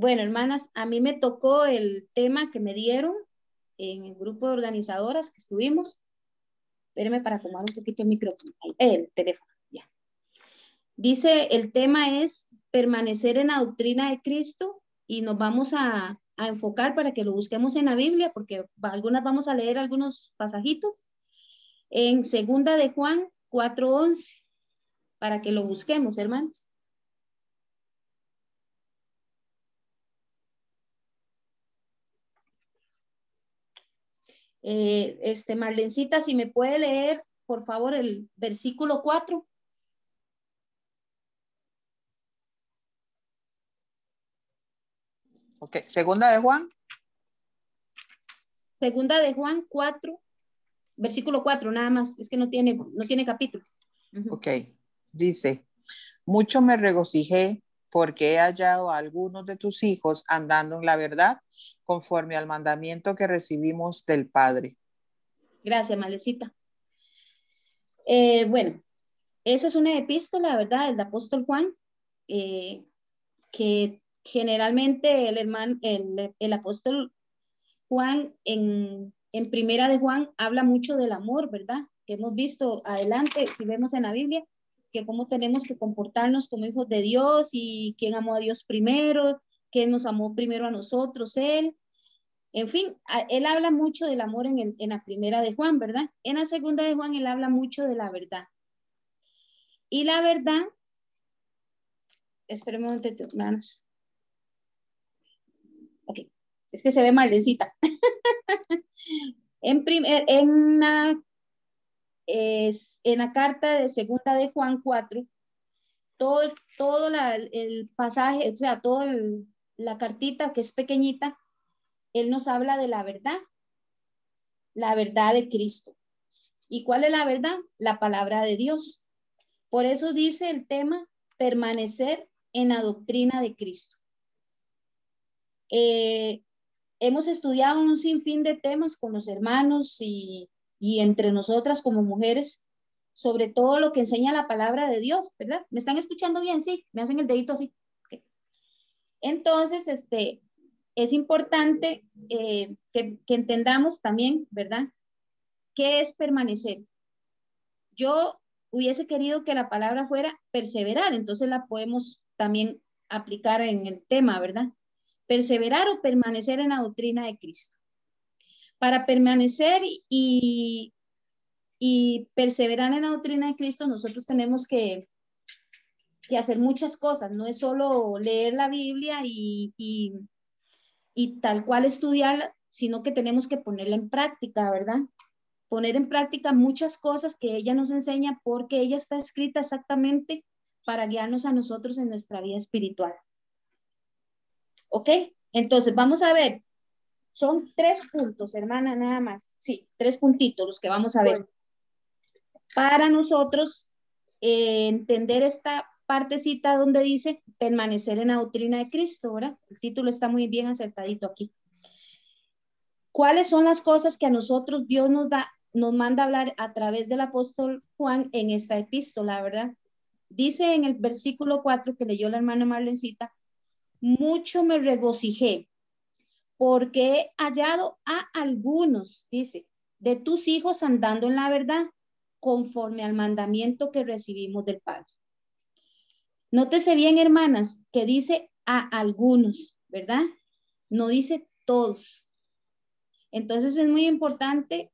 Bueno, hermanas, a mí me tocó el tema que me dieron en el grupo de organizadoras que estuvimos. Espérenme para acomodar un poquito el micrófono, el teléfono, ya. Dice, el tema es permanecer en la doctrina de Cristo y nos vamos a, a enfocar para que lo busquemos en la Biblia, porque algunas vamos a leer algunos pasajitos. En segunda de Juan 4.11, para que lo busquemos, hermanos. Eh, este, Marlencita, si me puede leer, por favor, el versículo 4. Ok, segunda de Juan. Segunda de Juan 4, versículo 4, nada más, es que no tiene, no tiene capítulo. Ok, dice, mucho me regocijé porque he hallado a algunos de tus hijos andando en la verdad conforme al mandamiento que recibimos del Padre. Gracias, Malecita. Eh, bueno, esa es una epístola, ¿verdad? El apóstol Juan, eh, que generalmente el hermano, el, apóstol Juan en, en primera de Juan habla mucho del amor, ¿verdad? Que hemos visto adelante, si vemos en la Biblia, que cómo tenemos que comportarnos como hijos de Dios y quién amó a Dios primero, quién nos amó primero a nosotros, Él. En fin, Él habla mucho del amor en, en la primera de Juan, ¿verdad? En la segunda de Juan, Él habla mucho de la verdad. Y la verdad, espera un momento, hermanas. Ok, es que se ve maldecita. en, primer, en la es en la carta de segunda de Juan 4, todo, todo el pasaje, o sea, toda la cartita que es pequeñita, él nos habla de la verdad, la verdad de Cristo. ¿Y cuál es la verdad? La palabra de Dios. Por eso dice el tema, permanecer en la doctrina de Cristo. Eh, hemos estudiado un sinfín de temas con los hermanos y y entre nosotras como mujeres sobre todo lo que enseña la palabra de Dios, ¿verdad? ¿Me están escuchando bien? Sí, me hacen el dedito así. Entonces, este, es importante eh, que, que entendamos también, ¿verdad? ¿Qué es permanecer? Yo hubiese querido que la palabra fuera perseverar, entonces la podemos también aplicar en el tema, ¿verdad? Perseverar o permanecer en la doctrina de Cristo para permanecer y, perseverar en la doctrina de Cristo, nosotros tenemos que, hacer muchas cosas. No es solo leer la Biblia y, y, y tal cual estudiarla, sino que tenemos que ponerla en práctica, ¿verdad? Poner en práctica muchas cosas que ella nos enseña porque ella está escrita exactamente para guiarnos a nosotros en nuestra vida espiritual. ¿Ok? Entonces, vamos a ver son tres puntos, hermana, nada más. Sí, tres puntitos los que vamos a ver. Para nosotros eh, entender esta partecita donde dice permanecer en la doctrina de Cristo, ¿verdad? El título está muy bien acertadito aquí. ¿Cuáles son las cosas que a nosotros Dios nos da, nos manda hablar a través del apóstol Juan en esta epístola, verdad? Dice en el versículo 4 que leyó la hermana Marlencita, mucho me regocijé porque he hallado a algunos, dice, de tus hijos andando en la verdad, conforme al mandamiento que recibimos del Padre. Nótese bien, hermanas, que dice a algunos, ¿verdad? No dice todos. Entonces es muy importante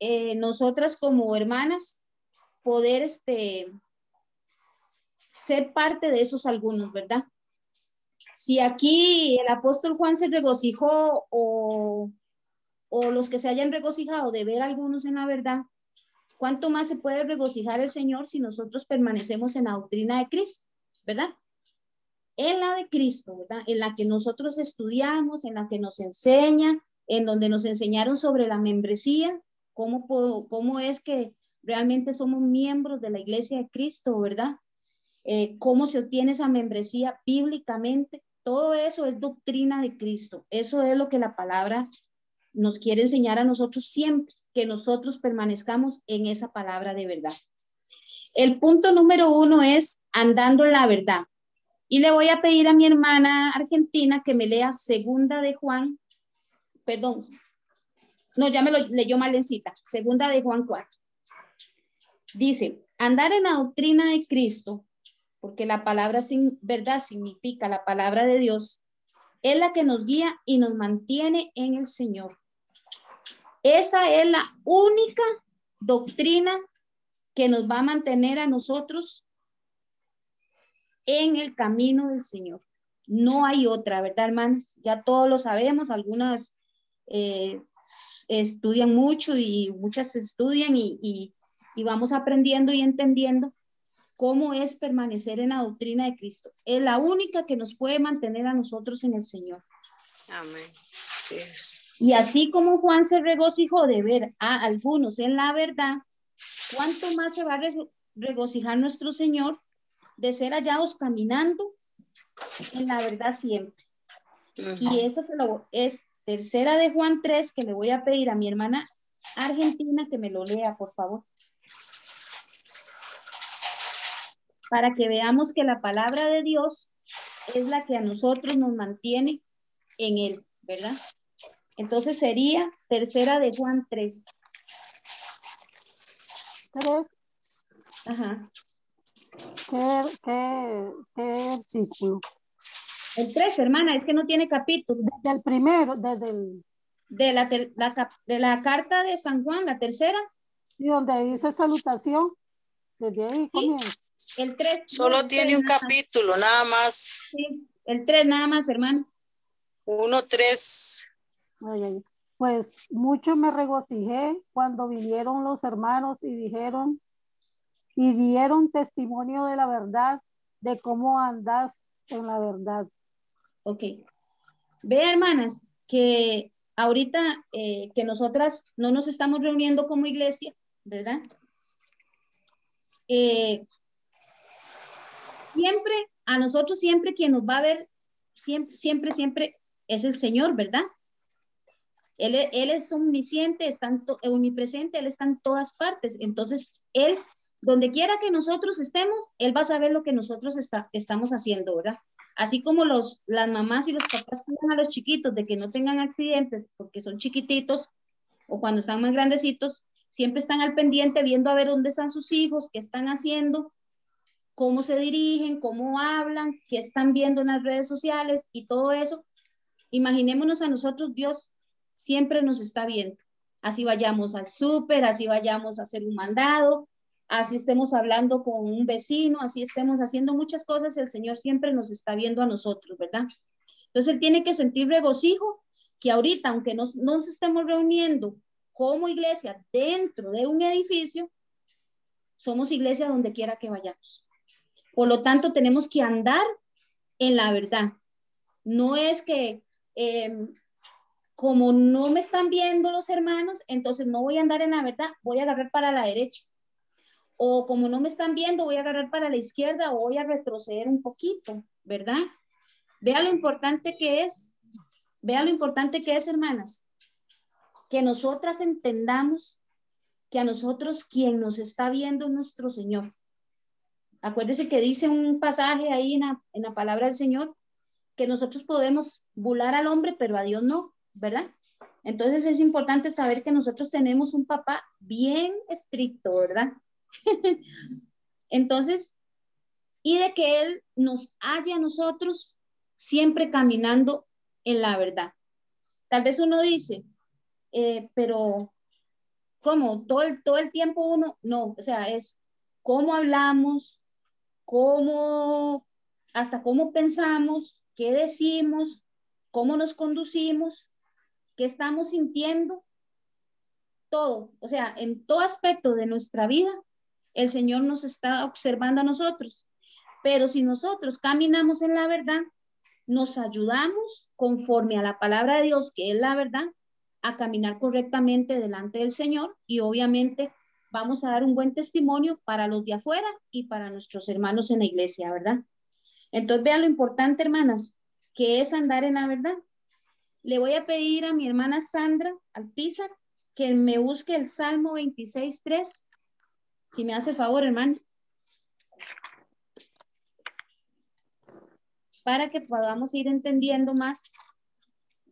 eh, nosotras como hermanas poder este, ser parte de esos algunos, ¿verdad? Si aquí el apóstol Juan se regocijó o, o los que se hayan regocijado de ver algunos en la verdad, ¿cuánto más se puede regocijar el Señor si nosotros permanecemos en la doctrina de Cristo, verdad? En la de Cristo, ¿verdad? En la que nosotros estudiamos, en la que nos enseña, en donde nos enseñaron sobre la membresía, cómo, cómo es que realmente somos miembros de la iglesia de Cristo, ¿verdad? Eh, cómo se obtiene esa membresía bíblicamente, todo eso es doctrina de Cristo. Eso es lo que la palabra nos quiere enseñar a nosotros siempre, que nosotros permanezcamos en esa palabra de verdad. El punto número uno es andando en la verdad. Y le voy a pedir a mi hermana argentina que me lea segunda de Juan, perdón, no, ya me lo leyó Malencita, segunda de Juan 4. Dice, andar en la doctrina de Cristo, porque la palabra sin verdad significa la palabra de Dios, es la que nos guía y nos mantiene en el Señor. Esa es la única doctrina que nos va a mantener a nosotros en el camino del Señor. No hay otra, ¿verdad, hermanas? Ya todos lo sabemos, algunas eh, estudian mucho y muchas estudian y, vamos aprendiendo y entendiendo cómo es permanecer en la doctrina de Cristo. Es la única que nos puede mantener a nosotros en el Señor. Amén. Y así como Juan se regocijó de ver a algunos en la verdad, ¿cuánto más se va a regocijar nuestro Señor de ser hallados caminando en la verdad siempre? Y eso se lo, es tercera de Juan 3, que le voy a pedir a mi hermana argentina que me lo lea, por favor. Para que veamos que la palabra de Dios es la que a nosotros nos mantiene en él, ¿verdad? Entonces sería tercera de Juan 3. ¿Tres? Ajá. ¿Qué, qué, qué el 3, hermana, es que no tiene capítulo. Desde el primero, desde el... De la, de la carta de San Juan, la tercera. Y donde dice salutación. Desde ahí comienza. El 3. Solo tiene un capítulo, nada más. Sí, el 3 nada más, hermano. 1, 3. Pues mucho me regocijé cuando vinieron los hermanos y dijeron y dieron testimonio de la verdad, de cómo andas en la verdad. Ok. Vea, hermanas, que ahorita eh, que nosotras no nos estamos reuniendo como iglesia, ¿verdad? Eh, siempre, a nosotros siempre quien nos va a ver, siempre, siempre, siempre es el Señor, ¿verdad? Él, él es omnisciente, está omnipresente, Él está en todas partes. Entonces, Él, donde quiera que nosotros estemos, Él va a saber lo que nosotros está, estamos haciendo, ¿verdad? así como los, las mamás y los papás cuidan a los chiquitos de que no tengan accidentes porque son chiquititos o cuando están más grandecitos, siempre están al pendiente viendo a ver dónde están sus hijos, qué están haciendo, cómo se dirigen, cómo hablan, qué están viendo en las redes sociales y todo eso. Imaginémonos a nosotros, Dios siempre nos está viendo. Así vayamos al súper, así vayamos a hacer un mandado, así estemos hablando con un vecino, así estemos haciendo muchas cosas, el Señor siempre nos está viendo a nosotros, ¿verdad? Entonces Él tiene que sentir regocijo que ahorita, aunque no nos estemos reuniendo como iglesia dentro de un edificio, somos iglesia donde quiera que vayamos. Por lo tanto, tenemos que andar en la verdad. No es que em, como no me están viendo los hermanos, entonces no voy a andar en la verdad, voy a agarrar para la derecha o como no me están viendo, voy a agarrar para la izquierda o voy a retroceder un poquito, ¿verdad? Vea lo importante que es, vea lo importante que es, hermanas, que nosotras entendamos que a nosotros quien nos está viendo es nuestro Señor. Acuérdese que dice un pasaje ahí en la, en la palabra del Señor, que nosotros podemos bular al hombre, pero a Dios no, ¿verdad? Entonces es importante saber que nosotros tenemos un papá bien estricto, ¿verdad? Entonces, y de que Él nos haya a nosotros siempre caminando en la verdad. Tal vez uno dice, eh, pero ¿cómo? Todo el, todo el tiempo uno, no, o sea, es cómo hablamos, cómo, hasta cómo pensamos, qué decimos, cómo nos conducimos, qué estamos sintiendo, todo, o sea, en todo aspecto de nuestra vida, el Señor nos está observando a nosotros. Pero si nosotros caminamos en la verdad, nos ayudamos conforme a la palabra de Dios, que es la verdad, a caminar correctamente delante del Señor y obviamente vamos a dar un buen testimonio para los de afuera y para nuestros hermanos en la iglesia, ¿verdad? Entonces vean lo importante, hermanas, que es andar en la verdad. Le voy a pedir a mi hermana Sandra Alpizar que me busque el Salmo 26.3 si me hace el favor, hermano. para que podamos ir entendiendo más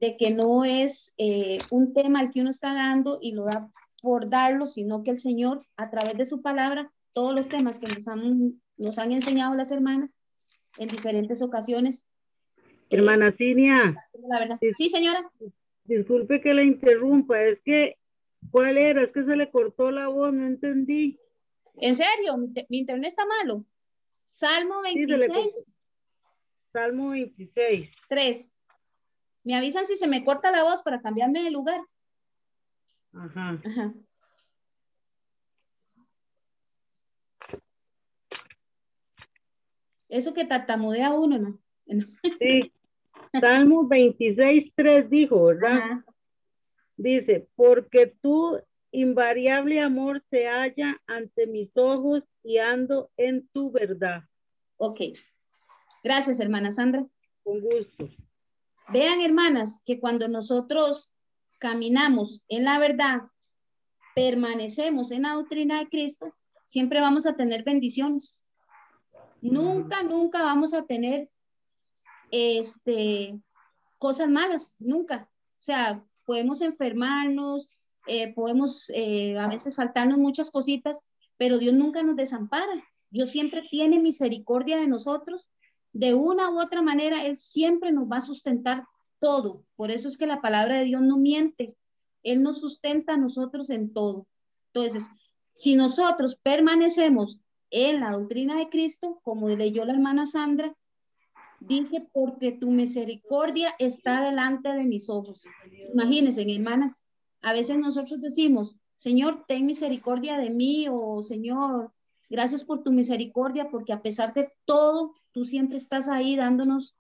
de que no es eh, un tema al que uno está dando y lo da por darlo, sino que el Señor, a través de su palabra, todos los temas que nos han, nos han enseñado las hermanas en diferentes ocasiones. Hermana Cinia. La verdad. Sí, señora. Disculpe que la interrumpa, es que, ¿cuál era? Es que se le cortó la voz, no entendí. ¿En serio? ¿Mi, internet está malo? Salmo 26. Salmo 26. 3. Me avisan si se me corta la voz para cambiarme de lugar. Ajá. Ajá. Eso que tartamudea uno, ¿no? Sí. Salmo 26, 3 dijo, ¿verdad? Dice, porque tu invariable amor se halla ante mis ojos y ando en tu verdad. Ok. Gracias, hermana Sandra. Con gusto. Vean, hermanas, que cuando nosotros caminamos en la verdad, permanecemos en la doctrina de Cristo, siempre vamos a tener bendiciones. Nunca, nunca vamos a tener este, cosas malas, nunca. O sea, podemos enfermarnos, eh, podemos eh, a veces faltarnos muchas cositas, pero Dios nunca nos desampara. Dios siempre tiene misericordia de nosotros. De una u otra manera, Él siempre nos va a sustentar todo. Por eso es que la palabra de Dios no miente. Él nos sustenta a nosotros en todo. Entonces, si nosotros permanecemos en la doctrina de Cristo, como leyó la hermana Sandra, dije, porque tu misericordia está delante de mis ojos. Imagínense, hermanas, a veces nosotros decimos, Señor, ten misericordia de mí o Señor, gracias por tu misericordia, porque a pesar de todo, tú siempre estás ahí dándonos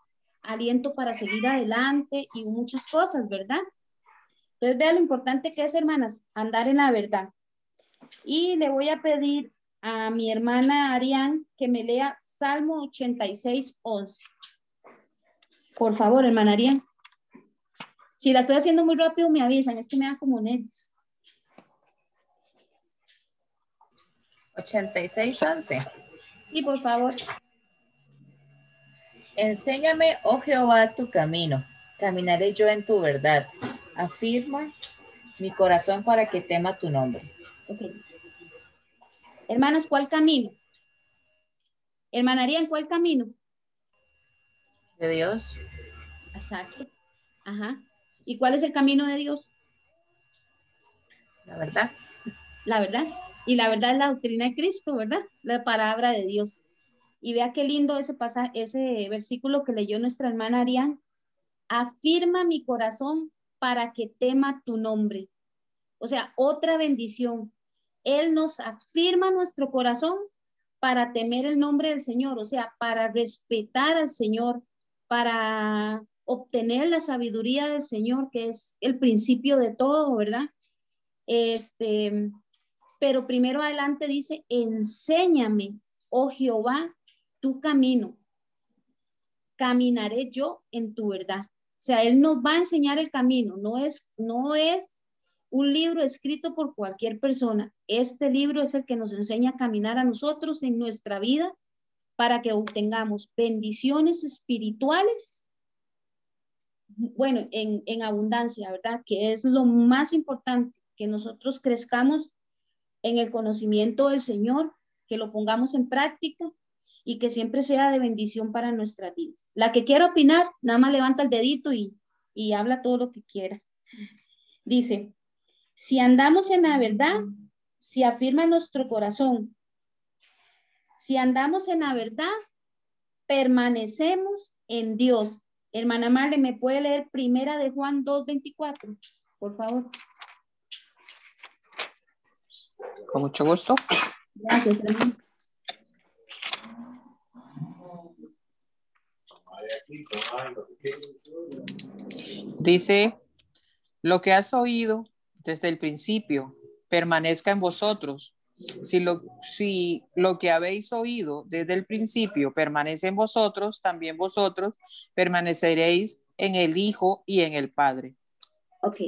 aliento para seguir adelante y muchas cosas, ¿verdad? Entonces, vea lo importante que es, hermanas, andar en la verdad. Y le voy a pedir a mi hermana Arián que me lea Salmo 86, 11. Por favor, hermana Arián. Si la estoy haciendo muy rápido, me avisan, es que me da como nervios. 86, 11. Y por favor. Enséñame, oh Jehová, tu camino. Caminaré yo en tu verdad. Afirma mi corazón para que tema tu nombre. Okay. Hermanas, ¿cuál camino? Hermanaría, ¿en cuál camino? De Dios. Exacto. Ajá. ¿Y cuál es el camino de Dios? La verdad. La verdad. Y la verdad es la doctrina de Cristo, ¿verdad? La palabra de Dios. Y vea qué lindo ese pasaje, ese versículo que leyó nuestra hermana Arián. Afirma mi corazón para que tema tu nombre. O sea, otra bendición. Él nos afirma nuestro corazón para temer el nombre del Señor, o sea, para respetar al Señor, para obtener la sabiduría del Señor, que es el principio de todo, ¿verdad? Este, pero primero adelante dice, enséñame, oh Jehová, tu camino. Caminaré yo en tu verdad. O sea, Él nos va a enseñar el camino, no es, no es un libro escrito por cualquier persona. Este libro es el que nos enseña a caminar a nosotros en nuestra vida para que obtengamos bendiciones espirituales, bueno, en, en abundancia, ¿verdad? Que es lo más importante, que nosotros crezcamos en el conocimiento del Señor, que lo pongamos en práctica y que siempre sea de bendición para nuestras vidas. La que quiera opinar, nada más levanta el dedito y, y habla todo lo que quiera. Dice, si andamos en la verdad, si afirma nuestro corazón, si andamos en la verdad, permanecemos en Dios. Hermana Marle, ¿me puede leer primera de Juan 2.24? Por favor. Con mucho gusto. Gracias, hermano. Dice, lo que has oído desde el principio, permanezca en vosotros. Si lo, si lo que habéis oído desde el principio permanece en vosotros, también vosotros permaneceréis en el Hijo y en el Padre. Ok.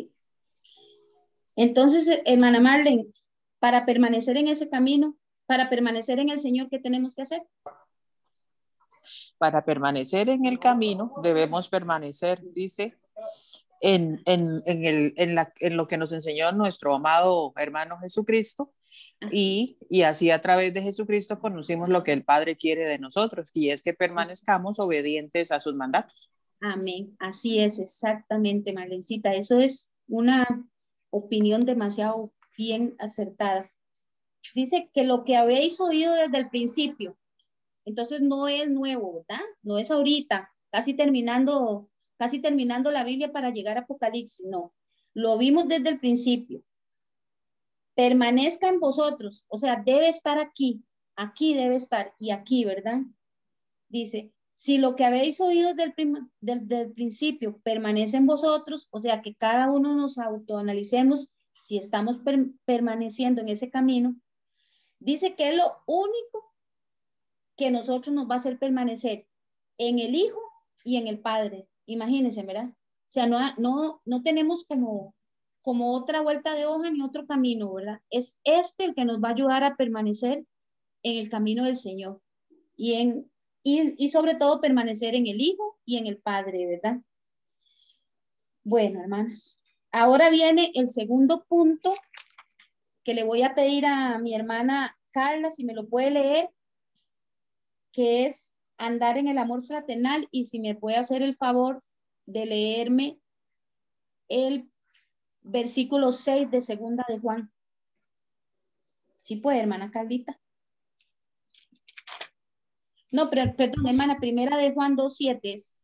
Entonces, hermana Marlene, para permanecer en ese camino, para permanecer en el Señor, ¿qué tenemos que hacer? Para permanecer en el camino debemos permanecer, dice, en, en, en, el, en, la, en lo que nos enseñó nuestro amado hermano Jesucristo. Y, y así a través de Jesucristo conocimos lo que el Padre quiere de nosotros y es que permanezcamos obedientes a sus mandatos. Amén. Así es, exactamente, Marlencita. Eso es una opinión demasiado bien acertada. Dice que lo que habéis oído desde el principio, entonces no es nuevo, ¿verdad? No es ahorita, casi terminando, casi terminando la Biblia para llegar a Apocalipsis, no. Lo vimos desde el principio. Permanezca en vosotros, o sea, debe estar aquí, aquí debe estar y aquí, ¿verdad? Dice, si lo que habéis oído del, del, principio permanece en vosotros, o sea, que cada uno nos autoanalicemos si estamos permaneciendo en ese camino, dice que es lo único que nosotros nos va a hacer permanecer en el Hijo y en el Padre. Imagínense, ¿verdad? O sea, no, no, no tenemos como, como otra vuelta de hoja ni otro camino, ¿verdad? Es este el que nos va a ayudar a permanecer en el camino del Señor y en y, sobre todo permanecer en el Hijo y en el Padre, ¿verdad? Bueno, hermanas, ahora viene el segundo punto que le voy a pedir a mi hermana Carla, si me lo puede leer, que es andar en el amor fraternal y si me puede hacer el favor de leerme el versículo 6 de segunda de Juan. Sí puede, hermana Carlita. No, pero, perdón, hermana, primera de Juan 2.7 es.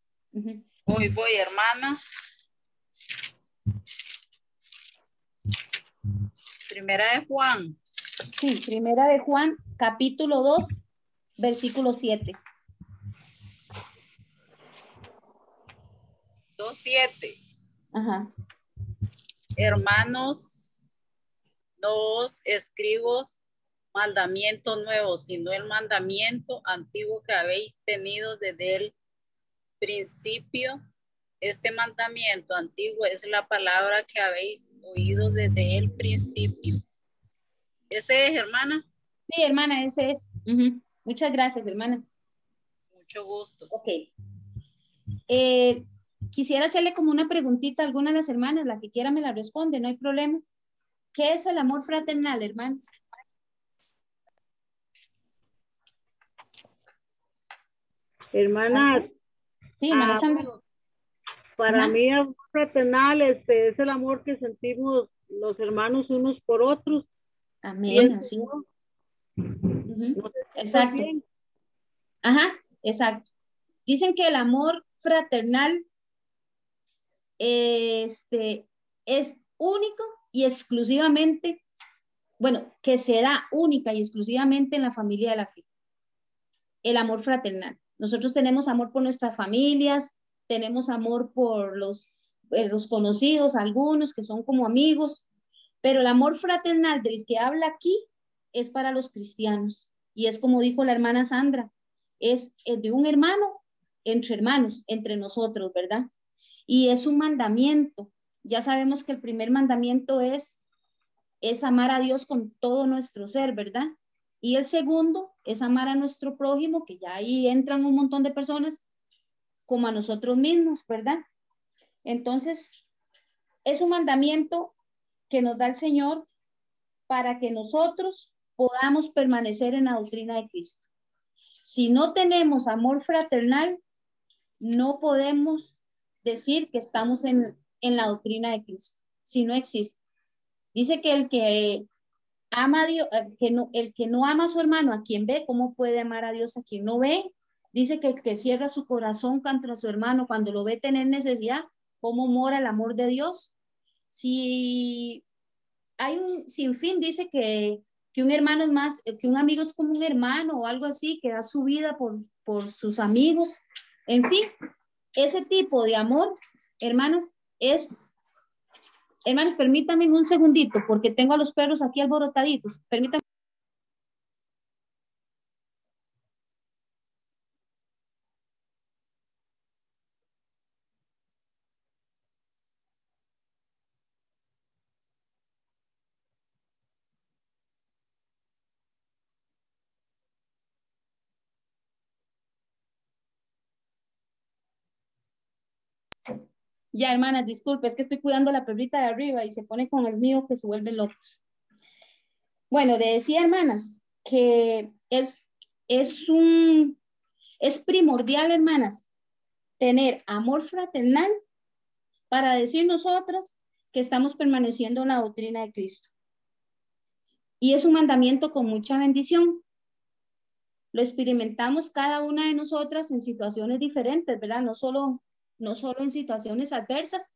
Voy, voy, hermana. Primera de Juan. Sí, primera de Juan, capítulo 2, versículo 7. 2.7. Ajá. Hermanos, dos escribos mandamiento nuevo, sino el mandamiento antiguo que habéis tenido desde el principio. Este mandamiento antiguo es la palabra que habéis oído desde el principio. ¿Ese es, hermana? Sí, hermana, ese es. Muchas gracias, hermana. Mucho gusto. Ok. Eh, quisiera hacerle como una preguntita a alguna de las hermanas, la que quiera me la responde, no hay problema. ¿Qué es el amor fraternal, hermanos? Hermana. Sí, hermana ah, Para mí, amor fraternal este, es el amor que sentimos los hermanos unos por otros. Amén, así. Exacto. Ajá, exacto. Dicen que el amor fraternal este, es único y exclusivamente, bueno, que se da única y exclusivamente en la familia de la fe. El amor fraternal. Nosotros tenemos amor por nuestras familias, tenemos amor por los, eh, los conocidos, algunos que son como amigos, pero el amor fraternal del que habla aquí es para los cristianos. Y es como dijo la hermana Sandra, es de un hermano entre hermanos, entre nosotros, ¿verdad? Y es un mandamiento. Ya sabemos que el primer mandamiento es, es amar a Dios con todo nuestro ser, ¿verdad? Y el segundo es amar a nuestro prójimo, que ya ahí entran un montón de personas, como a nosotros mismos, ¿verdad? Entonces, es un mandamiento que nos da el Señor para que nosotros podamos permanecer en la doctrina de Cristo. Si no tenemos amor fraternal, no podemos decir que estamos en, en la doctrina de Cristo, si no existe. Dice que el que ama a Dios, eh, que no, el que no ama a su hermano, a quien ve, ¿cómo puede amar a Dios a quien no ve? Dice que el que cierra su corazón contra su hermano cuando lo ve tener necesidad, ¿cómo mora el amor de Dios? Si hay un sinfín, dice que, que un hermano es más, que un amigo es como un hermano o algo así, que da su vida por, por sus amigos. En fin, ese tipo de amor, hermanos, es Hermanos, permítanme un segundito porque tengo a los perros aquí alborotaditos. Permítanme. Ya, hermanas, disculpe, es que estoy cuidando la perrita de arriba y se pone con el mío que se vuelven locos. Bueno, le decía, hermanas, que es, es un, es primordial, hermanas, tener amor fraternal para decir nosotros que estamos permaneciendo en la doctrina de Cristo. Y es un mandamiento con mucha bendición. Lo experimentamos cada una de nosotras en situaciones diferentes, ¿verdad? No solo, no solo en situaciones adversas,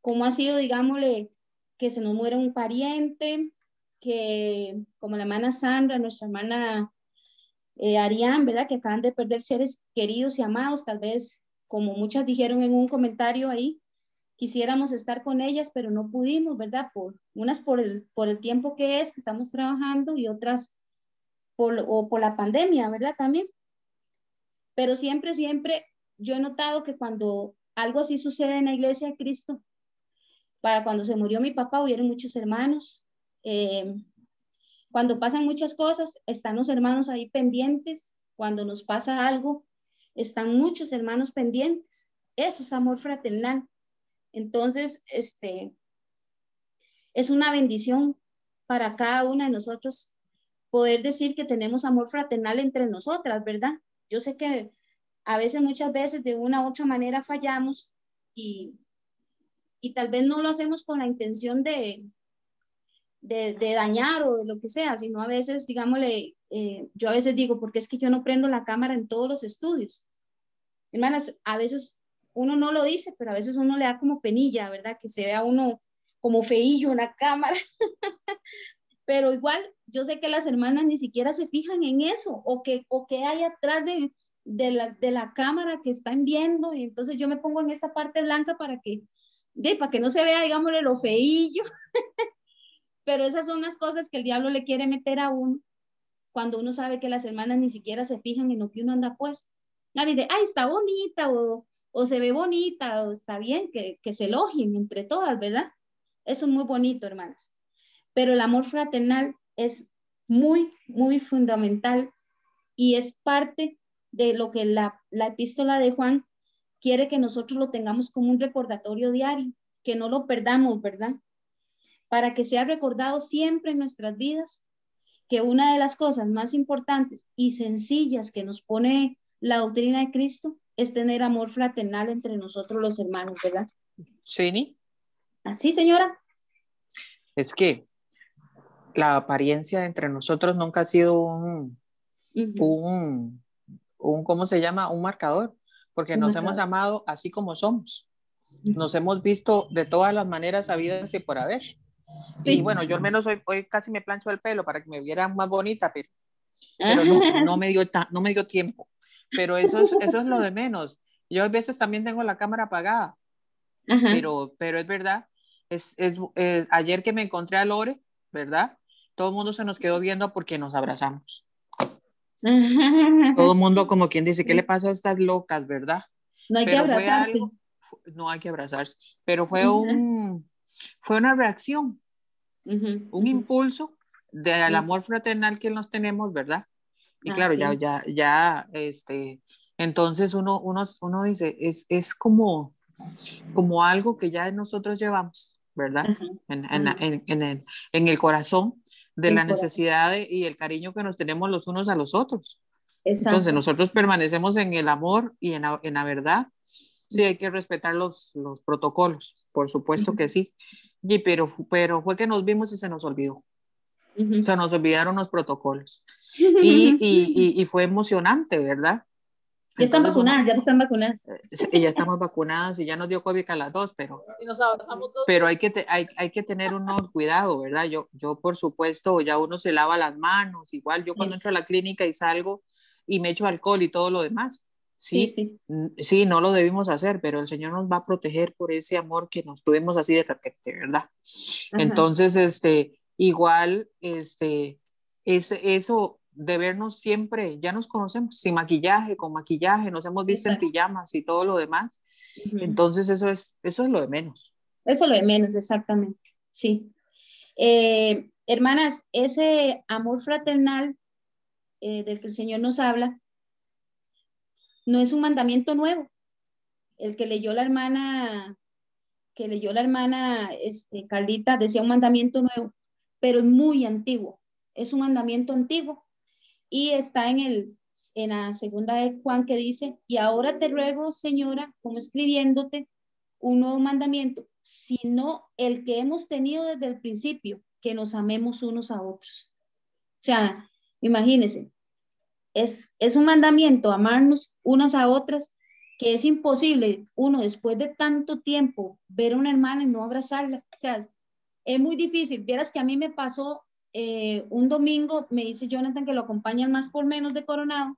como ha sido, digámosle, que se nos muere un pariente, que como la hermana Sandra, nuestra hermana eh, Arián, ¿verdad? Que acaban de perder seres queridos y amados, tal vez, como muchas dijeron en un comentario ahí, quisiéramos estar con ellas, pero no pudimos, ¿verdad? Por, unas por el, por el tiempo que es, que estamos trabajando, y otras por, o por la pandemia, ¿verdad? También. Pero siempre, siempre, yo he notado que cuando algo así sucede en la iglesia de Cristo, para cuando se murió mi papá, hubieron muchos hermanos. Eh, cuando pasan muchas cosas, están los hermanos ahí pendientes. Cuando nos pasa algo, están muchos hermanos pendientes. Eso es amor fraternal. Entonces, este, es una bendición para cada una de nosotros poder decir que tenemos amor fraternal entre nosotras, ¿verdad? Yo sé que a veces, muchas veces, de una u otra manera fallamos y, y tal vez no lo hacemos con la intención de, de, dañar o de lo que sea, sino a veces, digámosle, eh, yo a veces digo, porque es que yo no prendo la cámara en todos los estudios. Hermanas, a veces uno no lo dice, pero a veces uno le da como penilla, ¿verdad? Que se vea uno como feillo en la cámara. pero igual, yo sé que las hermanas ni siquiera se fijan en eso, o que, o que hay atrás de, de, la, de la cámara que están viendo, y entonces yo me pongo en esta parte blanca para que, de, para que no se vea, digámosle, lo feillo. pero esas son las cosas que el diablo le quiere meter a uno cuando uno sabe que las hermanas ni siquiera se fijan en lo que uno anda puesto. Ay, de, ay, está bonita, o o se ve bonita, o está bien, que, que se elogien entre todas, ¿verdad? Eso es muy bonito, hermanas. Pero el amor fraternal es muy, muy fundamental y es parte de lo que la, la epístola de Juan quiere que nosotros lo tengamos como un recordatorio diario, que no lo perdamos, ¿verdad? Para que sea recordado siempre en nuestras vidas que una de las cosas más importantes y sencillas que nos pone la doctrina de Cristo es tener amor fraternal entre nosotros los hermanos, ¿verdad? Sí. Así, señora. Es que la apariencia entre nosotros nunca ha sido un, un, un, ¿cómo se llama? Un marcador, porque nos hemos amado así como somos. Nos hemos visto de todas las maneras habidas y por haber. Sí. Y bueno, yo al menos hoy, hoy casi me plancho el pelo para que me viera más bonita, pero, pero no, no, me dio no me dio tiempo pero eso es, eso es lo de menos. Yo a veces también tengo la cámara apagada, pero, pero es verdad, es, es eh, ayer que me encontré a Lore, ¿verdad? Todo el mundo se nos quedó viendo porque nos abrazamos. Todo el mundo como quien dice, ¿qué le pasa a estas locas, verdad? No hay que abrazarse. no hay que abrazarse, pero fue, un, fue una reacción, un impulso del amor fraternal que nos tenemos, ¿verdad? Y claro, ya, ya, ya, este, entonces uno, uno, uno dice, es, es como, como algo que ya nosotros llevamos, ¿verdad? en, en, en, el, en, el, corazón de la necesidad y el cariño que nos tenemos los unos a los otros. Entonces nosotros permanecemos en el amor y en la, en la verdad. Sí, hay que respetar los, los protocolos, por supuesto que sí. Y, pero, pero fue que nos vimos y se nos olvidó. Se nos olvidaron los protocolos. Y, y, y, fue emocionante, ¿verdad? Ya están vacunadas, ya están vacunadas. Eh, ya estamos vacunadas y ya nos dio COVID a las dos, pero, pero hay, que hay, hay, que tener uno cuidado, ¿verdad? Yo, yo, por supuesto, ya uno se lava las manos, igual yo cuando entro a la clínica y salgo y me echo alcohol y todo lo demás. Sí, sí, sí. no lo debimos hacer, pero el Señor nos va a proteger por ese amor que nos tuvimos así de repente, ¿verdad? Entonces, este, igual, este, es, eso de vernos siempre, ya nos conocemos, sin maquillaje, con maquillaje, nos hemos visto en pijamas y todo lo demás. Entonces eso es, eso es lo de menos. Eso es lo de menos, exactamente, sí. Eh, hermanas, ese amor fraternal eh, del que el Señor nos habla, no es un mandamiento nuevo. El que leyó la hermana que leyó la hermana este, Carlita decía un mandamiento nuevo, pero es muy antiguo. Es un mandamiento antiguo y está en, el, en la segunda de Juan que dice, y ahora te ruego, señora, como escribiéndote un nuevo mandamiento, sino el que hemos tenido desde el principio, que nos amemos unos a otros. O sea, imagínense, es, es un mandamiento amarnos unas a otras que es imposible uno después de tanto tiempo ver a una hermana y no abrazarla. O sea, es muy difícil. Vieras que a mí me pasó eh, un domingo, me dice Jonathan que lo acompañan más por menos de Coronado.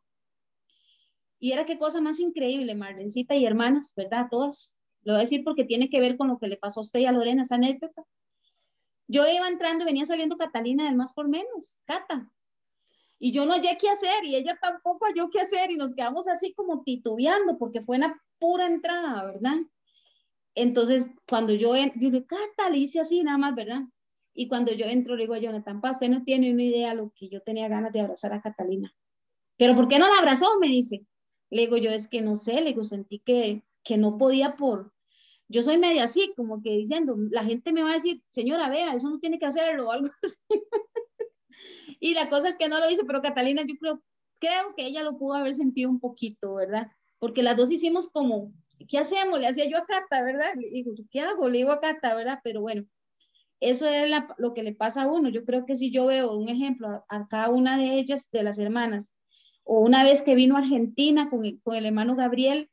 Y era qué cosa más increíble, Marlencita y hermanas, ¿verdad? Todas. Lo voy a decir porque tiene que ver con lo que le pasó a usted y a Lorena, esa anécdota. Yo iba entrando y venía saliendo Catalina del más por menos, Cata y yo no hallé qué hacer y ella tampoco halló qué hacer y nos quedamos así como titubeando porque fue una pura entrada, ¿verdad? Entonces, cuando yo, yo Cata, le hice así nada más, ¿verdad? Y cuando yo entro, le digo a Jonathan, pa, usted no tiene una idea lo que yo tenía ganas de abrazar a Catalina. Pero ¿por qué no la abrazó? Me dice. Le digo yo, es que no sé, le digo, sentí que, que no podía por... Yo soy media así, como que diciendo, la gente me va a decir, señora, vea, eso no tiene que hacerlo o algo así. Y la cosa es que no lo hice, pero Catalina, yo creo, creo que ella lo pudo haber sentido un poquito, ¿verdad? Porque las dos hicimos como, ¿qué hacemos? Le hacía yo a Cata, ¿verdad? Le digo, ¿qué hago? Le digo a Cata, ¿verdad? Pero bueno, eso es lo que le pasa a uno. Yo creo que si yo veo un ejemplo a, cada una de ellas, de las hermanas, o una vez que vino a Argentina con con el hermano Gabriel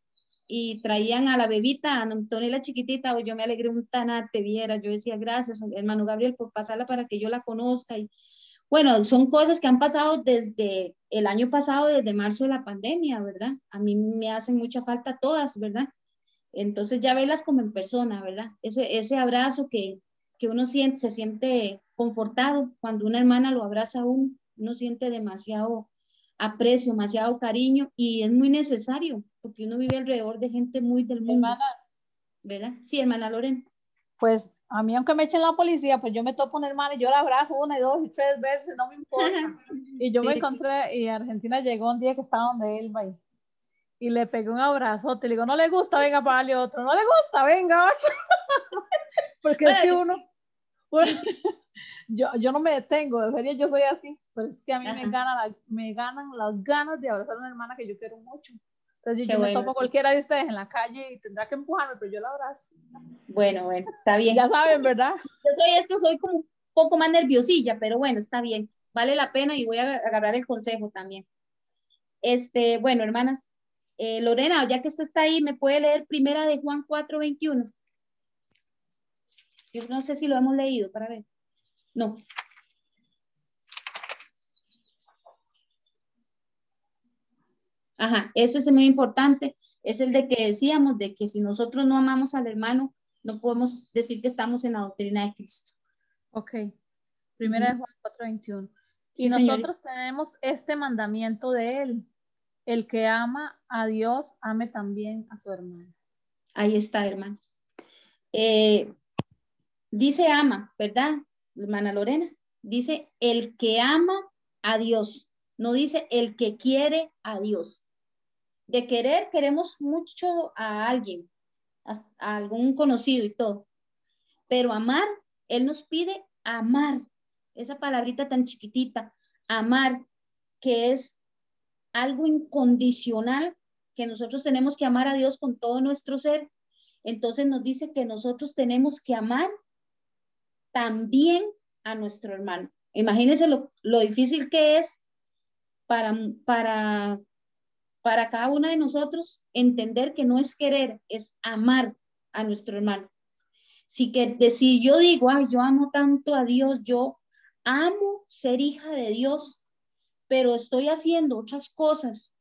y traían a la bebita, a Antonella chiquitita, o yo me alegré un tanate, viera, yo decía, gracias, hermano Gabriel, por pasarla para que yo la conozca y bueno, son cosas que han pasado desde el año pasado, desde marzo de la pandemia, ¿verdad? A mí me hacen mucha falta todas, ¿verdad? Entonces ya verlas como en persona, ¿verdad? Ese, ese abrazo que, que uno siente, se siente confortado cuando una hermana lo abraza a uno, uno siente demasiado aprecio, demasiado cariño y es muy necesario porque uno vive alrededor de gente muy del mundo. Hermana. ¿Verdad? Sí, hermana Lorena. Pues a mí aunque me echen la policía, pues yo me topo poner mal y yo la abrazo una y dos y tres veces, no me importa. Y yo me encontré, y Argentina llegó un día que estaba donde él, y, y le pegué un abrazote, le digo, no le gusta, venga, para darle otro, no le gusta, venga, porque es que uno, yo, yo no me detengo, de serio yo soy así, pero es que a mí me, gana me ganan las ganas de abrazar a una hermana que yo quiero mucho. Entonces yo, me topo cualquiera de ustedes en la calle y tendrá que empujarme, pero yo la abrazo. Bueno, bueno, está bien. Ya saben, ¿verdad? Yo soy, es que soy como un poco más nerviosilla, pero bueno, está bien. Vale la pena y voy a agarrar el consejo también. Este, bueno, hermanas, eh, Lorena, ya que usted está ahí, ¿me puede leer primera de Juan 4, 21? Yo no sé si lo hemos leído para ver. No. Ajá, ese es muy importante. Es el de que decíamos, de que si nosotros no amamos al hermano, no podemos decir que estamos en la doctrina de Cristo. Ok. Primera de Juan 4:21. y nosotros tenemos este mandamiento de él. El que ama a Dios, ame también a su hermano. Ahí está, hermanas. Eh, dice ama, ¿verdad, hermana Lorena? Dice el que ama a Dios. No dice el que quiere a Dios de querer, queremos mucho a alguien, a, algún conocido y todo. Pero amar, Él nos pide amar, esa palabrita tan chiquitita, amar, que es algo incondicional, que nosotros tenemos que amar a Dios con todo nuestro ser. Entonces nos dice que nosotros tenemos que amar también a nuestro hermano. Imagínense lo, lo difícil que es para, para para cada una de nosotros entender que no es querer, es amar a nuestro hermano. Si, que, si yo digo, ay, yo amo tanto a Dios, yo amo ser hija de Dios, pero estoy haciendo otras cosas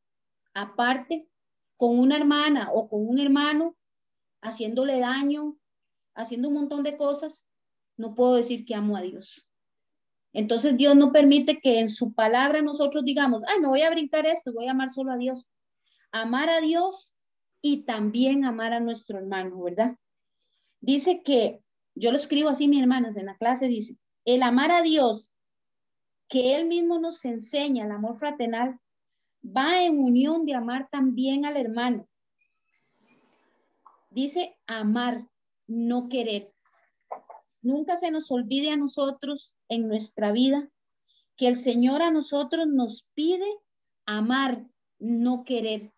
aparte con una hermana o con un hermano, haciéndole daño, haciendo un montón de cosas, no puedo decir que amo a Dios. Entonces Dios no permite que en su palabra nosotros digamos, ay, no voy a brincar esto, voy a amar solo a Dios. Amar a Dios y también amar a nuestro hermano, ¿verdad? Dice que, yo lo escribo así, mi hermanas, en la clase dice, el amar a Dios, que Él mismo nos enseña, el amor fraternal, va en unión de amar también al hermano. Dice amar, no querer. Nunca se nos olvide a nosotros en nuestra vida que el Señor a nosotros nos pide amar, no querer.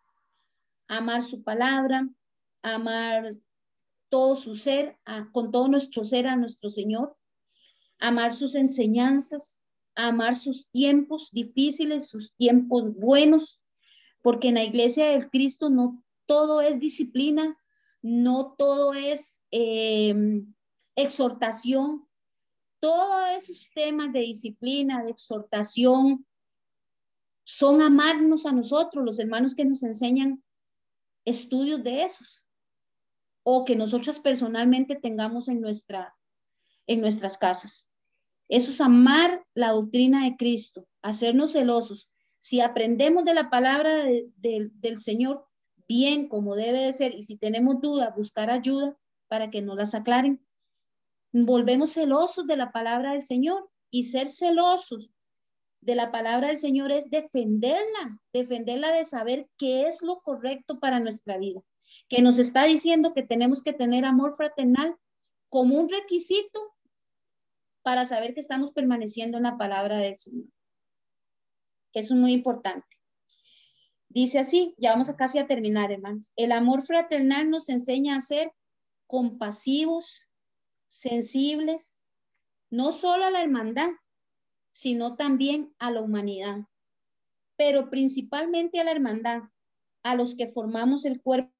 Amar su palabra, amar todo su ser, con todo nuestro ser a nuestro Señor, amar sus enseñanzas, amar sus tiempos difíciles, sus tiempos buenos, porque en la iglesia del Cristo no todo es disciplina, no todo es eh, exhortación, todos esos temas de disciplina, de exhortación, son amarnos a nosotros, los hermanos que nos enseñan estudios de esos o que nosotras personalmente tengamos en, nuestra, en nuestras casas. Eso es amar la doctrina de Cristo, hacernos celosos. Si aprendemos de la palabra del Señor bien como debe de ser y si tenemos duda, buscar ayuda para que nos las aclaren. Volvemos celosos de la palabra del Señor y ser celosos de la palabra del Señor es defenderla, defenderla de saber qué es lo correcto para nuestra vida, que nos está diciendo que tenemos que tener amor fraternal como un requisito para saber que estamos permaneciendo en la palabra del Señor. Eso es muy importante. Dice así, ya vamos a casi a terminar, hermanos. El amor fraternal nos enseña a ser compasivos, sensibles, no solo a la hermandad, sino también a la humanidad, pero principalmente a la hermandad, a los que formamos el cuerpo